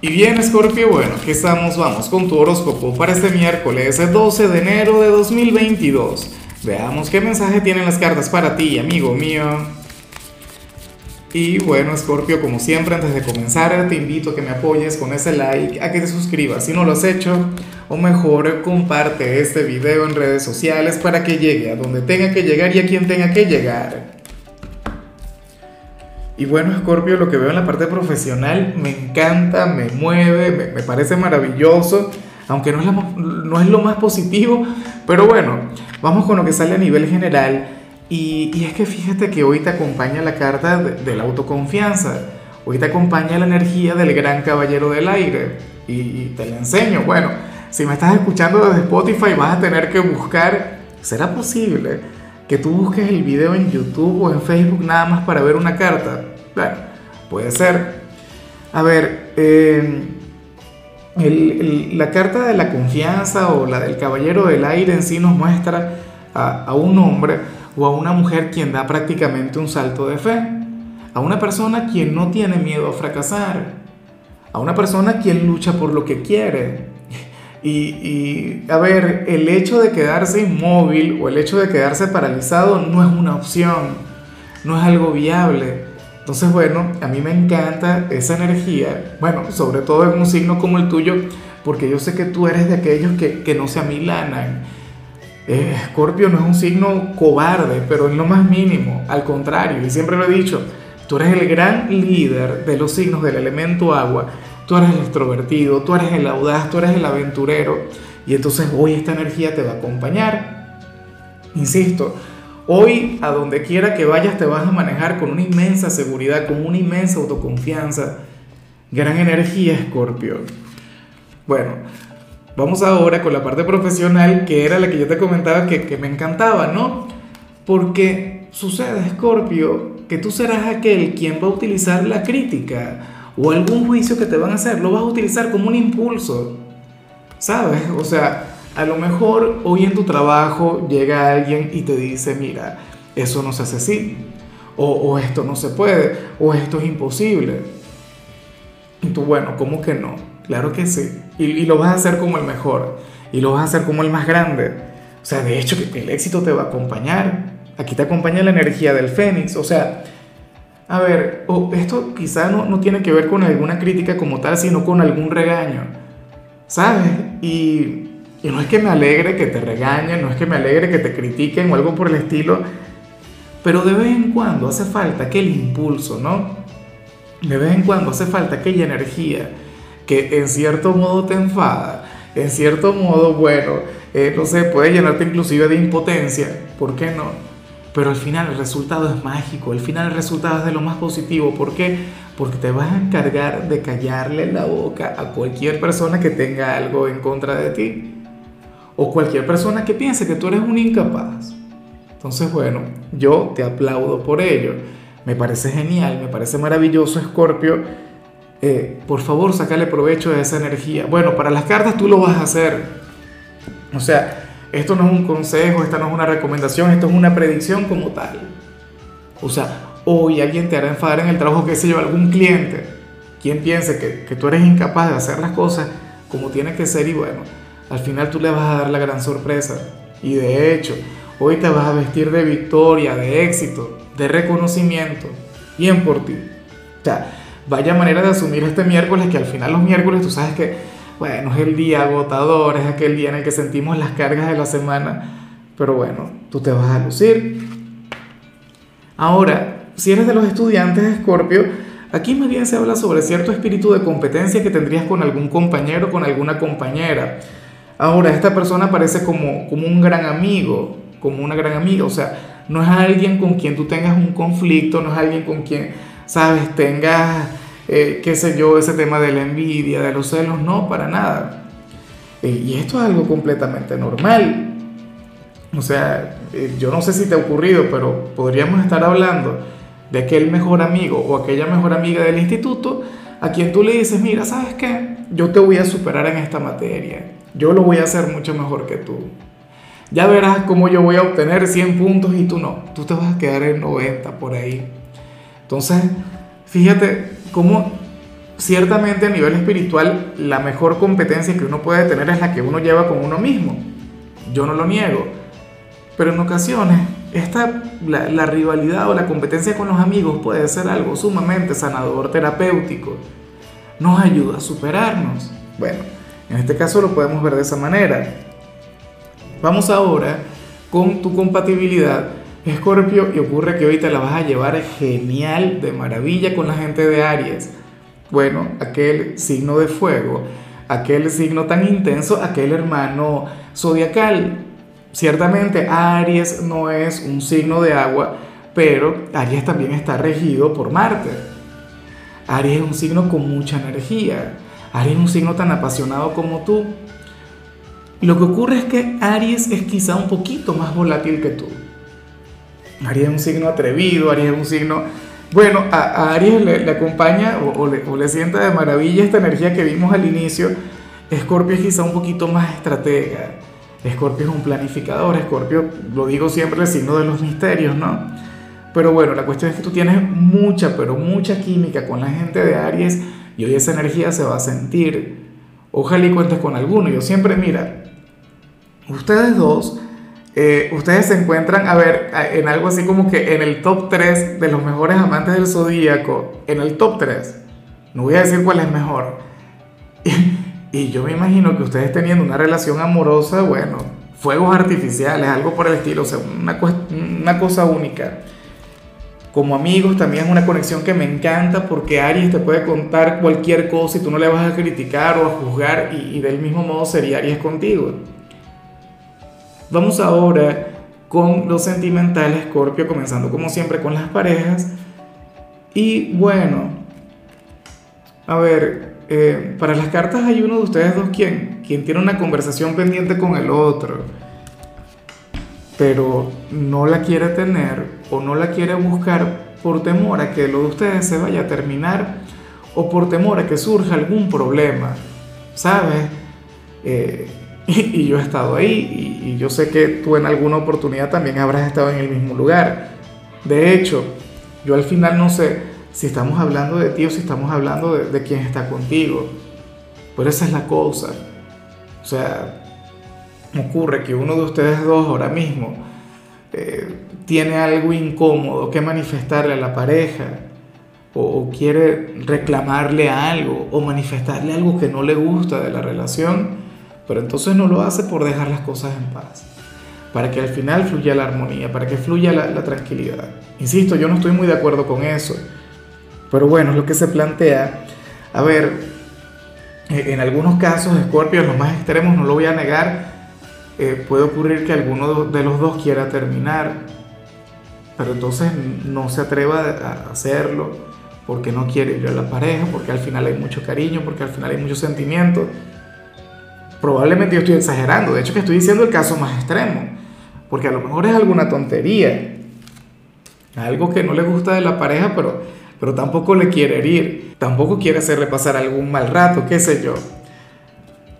Y bien, Scorpio, bueno, aquí estamos, vamos con tu horóscopo para este miércoles 12 de enero de 2022. Veamos qué mensaje tienen las cartas para ti, amigo mío. Y bueno, Scorpio, como siempre, antes de comenzar, te invito a que me apoyes con ese like, a que te suscribas si no lo has hecho, o mejor, comparte este video en redes sociales para que llegue a donde tenga que llegar y a quien tenga que llegar. Y bueno, Scorpio, lo que veo en la parte profesional me encanta, me mueve, me, parece maravilloso, aunque no es, no es, lo más positivo, pero bueno, vamos con lo que sale a nivel general. Y, y es que fíjate que hoy te acompaña la carta de, la autoconfianza, hoy te acompaña la energía del gran caballero del aire, y, y te la enseño. Bueno, si me estás escuchando desde Spotify vas a tener que buscar, ¿será posible? que tú busques el video en YouTube o en Facebook nada más para ver una carta. Puede ser. A ver, eh, la carta de la confianza o la del caballero del aire en sí nos muestra a un hombre o a una mujer quien da prácticamente un salto de fe, a una persona quien no tiene miedo a fracasar, a una persona quien lucha por lo que quiere, y, a ver, el hecho de quedarse inmóvil o el hecho de quedarse paralizado no es una opción, no es algo viable. Entonces, bueno, a mí me encanta esa energía, bueno, sobre todo en un signo como el tuyo, porque yo sé que tú eres de aquellos que, que no se amilanan. Escorpio no es un signo cobarde, pero en lo más mínimo, al contrario, y siempre lo he dicho, tú eres el gran líder de los signos del elemento agua tú eres el extrovertido, tú eres el audaz, tú eres el aventurero, y entonces hoy esta energía te va a acompañar. Insisto, hoy a donde quiera que vayas te vas a manejar con una inmensa seguridad, con una inmensa autoconfianza. Gran energía, Escorpio. Bueno, vamos ahora con la parte profesional, que era la que yo te comentaba que, me encantaba, ¿no? Porque sucede, Escorpio, que tú serás aquel quien va a utilizar la crítica o algún juicio que te van a hacer, lo vas a utilizar como un impulso, ¿sabes? O sea, a lo mejor hoy en tu trabajo llega alguien y te dice, mira, eso no se hace así, o, esto no se puede, o esto es imposible. Y tú, bueno, ¿cómo que no? Claro que sí. Y, y, lo vas a hacer como el mejor, y lo vas a hacer como el más grande. O sea, de hecho, el éxito te va a acompañar. Aquí te acompaña la energía del fénix, o sea, a ver, esto quizá no, no, tiene que ver con alguna crítica como tal, sino con algún regaño, ¿sabes? Y, y, no es que me alegre que te regañen, no es que me alegre que te critiquen o algo por el estilo, pero de vez en cuando hace falta aquel impulso, ¿no? De vez en cuando hace falta aquella energía que en cierto modo te enfada, en cierto modo, bueno, eh, no sé, puede llenarte inclusive de impotencia, ¿por qué no? pero al final el resultado es mágico, al final el resultado es de lo más positivo. ¿Por qué? Porque te vas a encargar de callarle la boca a cualquier persona que tenga algo en contra de ti. O cualquier persona que piense que tú eres un incapaz. Entonces, bueno, yo te aplaudo por ello. Me parece genial, me parece maravilloso, Scorpio. Eh, por favor, sacale provecho de esa energía. Bueno, para las cartas tú lo vas a hacer. O sea, esto no es un consejo, esta no es una recomendación, esto es una predicción como tal. O sea, hoy alguien te hará enfadar en el trabajo, qué sé yo, algún cliente, quien piense que, que tú eres incapaz de hacer las cosas como tiene que ser y bueno, al final tú le vas a dar la gran sorpresa. Y de hecho, hoy te vas a vestir de victoria, de éxito, de reconocimiento, bien por ti. O sea, vaya manera de asumir este miércoles, que al final los miércoles tú sabes que bueno, es el día agotador, es aquel día en el que sentimos las cargas de la semana, pero bueno, tú te vas a lucir. Ahora, si eres de los estudiantes de Escorpio, aquí más bien se habla sobre cierto espíritu de competencia que tendrías con algún compañero, con alguna compañera. Ahora, esta persona parece como, como un gran amigo, como una gran amiga, o sea, no es alguien con quien tú tengas un conflicto, no es alguien con quien, sabes, tengas eh, qué sé yo, ese tema de la envidia, de los celos, no, para nada. Eh, y esto es algo completamente normal. O sea, eh, yo no sé si te ha ocurrido, pero podríamos estar hablando de aquel mejor amigo o aquella mejor amiga del instituto a quien tú le dices, mira, ¿sabes qué? Yo te voy a superar en esta materia. Yo lo voy a hacer mucho mejor que tú. Ya verás cómo yo voy a obtener 100 puntos y tú no. Tú te vas a quedar en 90 por ahí. Entonces, fíjate cómo ciertamente a nivel espiritual la mejor competencia que uno puede tener es la que uno lleva con uno mismo. Yo no lo niego. Pero en ocasiones esta, la, la rivalidad o la competencia con los amigos puede ser algo sumamente sanador, terapéutico. Nos ayuda a superarnos. Bueno, en este caso lo podemos ver de esa manera. Vamos ahora con tu compatibilidad Escorpio y ocurre que hoy te la vas a llevar genial, de maravilla con la gente de Aries. Bueno, aquel signo de fuego, aquel signo tan intenso, aquel hermano zodiacal. Ciertamente Aries no es un signo de agua, pero Aries también está regido por Marte. Aries es un signo con mucha energía. Aries es un signo tan apasionado como tú. Lo que ocurre es que Aries es quizá un poquito más volátil que tú. Aries es un signo atrevido, Aries es un signo... Bueno, a, Aries le, acompaña o, le, sienta de maravilla esta energía que vimos al inicio. Escorpio es quizá un poquito más estratega. Escorpio es un planificador. Escorpio, lo digo siempre, el signo de los misterios, ¿no? Pero bueno, la cuestión es que tú tienes mucha, pero mucha química con la gente de Aries y hoy esa energía se va a sentir. Ojalá y cuentes con alguno. Yo siempre, mira, ustedes dos eh, ustedes se encuentran, a ver, en algo así como que en el top 3 de los mejores amantes del zodíaco, en el top 3, no voy a decir cuál es mejor. Y, yo me imagino que ustedes teniendo una relación amorosa, bueno, fuegos artificiales, algo por el estilo, o sea, una, una cosa única. Como amigos también es una conexión que me encanta porque Aries te puede contar cualquier cosa y tú no le vas a criticar o a juzgar y, del mismo modo sería Aries contigo. Vamos ahora con los sentimentales, Scorpio, comenzando como siempre con las parejas. Y bueno, a ver, eh, para las cartas hay uno de ustedes dos quien, quien tiene una conversación pendiente con el otro, pero no la quiere tener o no la quiere buscar por temor a que lo de ustedes se vaya a terminar o por temor a que surja algún problema, ¿sabes? Eh, y, yo he estado ahí y, yo sé que tú en alguna oportunidad también habrás estado en el mismo lugar. De hecho, yo al final no sé si estamos hablando de ti o si estamos hablando de, de quién está contigo. Pero esa es la cosa. O sea, ocurre que uno de ustedes dos ahora mismo eh, tiene algo incómodo que manifestarle a la pareja o, quiere reclamarle algo o manifestarle algo que no le gusta de la relación pero entonces no lo hace por dejar las cosas en paz, para que al final fluya la armonía, para que fluya la, tranquilidad. Insisto, yo no estoy muy de acuerdo con eso, pero bueno, es lo que se plantea. A ver, eh, en algunos casos, Scorpio, los más extremos, no lo voy a negar, eh, puede ocurrir que alguno de los dos quiera terminar, pero entonces no se atreva a hacerlo porque no quiere ir a la pareja, porque al final hay mucho cariño, porque al final hay mucho sentimiento. Probablemente yo estoy exagerando, de hecho que estoy diciendo el caso más extremo, porque a lo mejor es alguna tontería, algo que no le gusta de la pareja, pero, pero tampoco le quiere herir, tampoco quiere hacerle pasar algún mal rato, qué sé yo.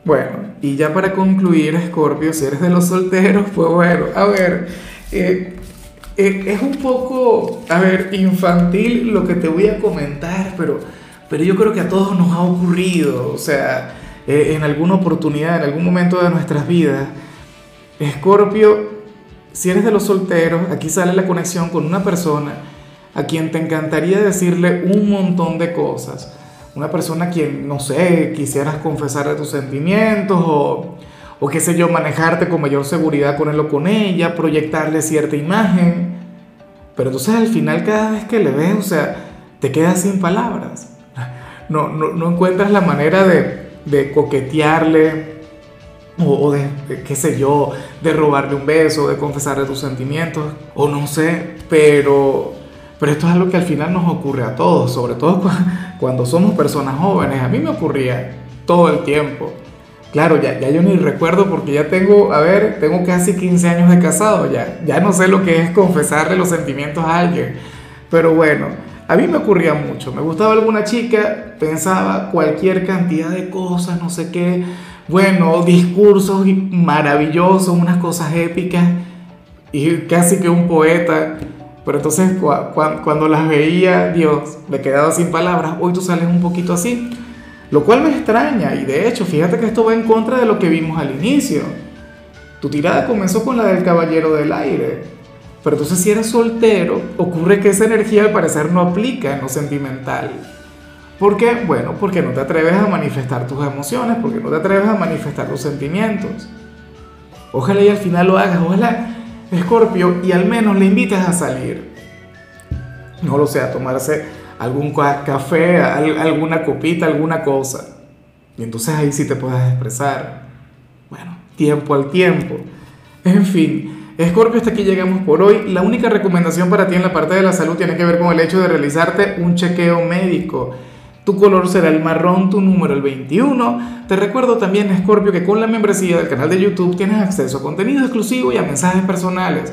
Bueno, y ya para concluir, Scorpio, si eres de los solteros, pues bueno, a ver, eh, es un poco, a ver, infantil lo que te voy a comentar, pero, pero yo creo que a todos nos ha ocurrido, o sea, eh, en alguna oportunidad, en algún momento de nuestras vidas. Escorpio, si eres de los solteros, aquí sale la conexión con una persona a quien te encantaría decirle un montón de cosas. Una persona a quien, no sé, quisieras confesarle tus sentimientos o, o qué sé yo, manejarte con mayor seguridad con él o con ella, proyectarle cierta imagen. Pero entonces al final cada vez que le ves, o sea, te quedas sin palabras. No, no, no encuentras la manera de, de coquetearle o, de, qué sé yo, de robarle un beso, de confesarle tus sentimientos, o no sé, pero, pero esto es algo que al final nos ocurre a todos, sobre todo cuando somos personas jóvenes. A mí me ocurría todo el tiempo. Claro, ya, ya yo ni recuerdo porque ya tengo, a ver, tengo casi 15 años de casado, ya, ya no sé lo que es confesarle los sentimientos a alguien. Pero bueno, a mí me ocurría mucho, me gustaba alguna chica, pensaba cualquier cantidad de cosas, no sé qué, bueno, discursos maravillosos, unas cosas épicas y casi que un poeta, pero entonces cuando las veía, Dios, me quedaba sin palabras, hoy tú sales un poquito así, lo cual me extraña y de hecho, fíjate que esto va en contra de lo que vimos al inicio. Tu tirada comenzó con la del caballero del aire, pero entonces si eres soltero, ocurre que esa energía al parecer no aplica en lo sentimental. ¿Por qué? Bueno, porque no te atreves a manifestar tus emociones, porque no te atreves a manifestar los sentimientos. Ojalá y al final lo hagas, ojalá, Escorpio, y al menos le invites a salir. No lo sé, a tomarse algún café, alguna copita, alguna cosa. Y entonces ahí sí te puedes expresar. Bueno, tiempo al tiempo. En fin, Escorpio, hasta aquí llegamos por hoy. La única recomendación para ti en la parte de la salud tiene que ver con el hecho de realizarte un chequeo médico. Tu color será el marrón, tu número el 21. Te recuerdo también, Scorpio, que con la membresía del canal de YouTube tienes acceso a contenido exclusivo y a mensajes personales.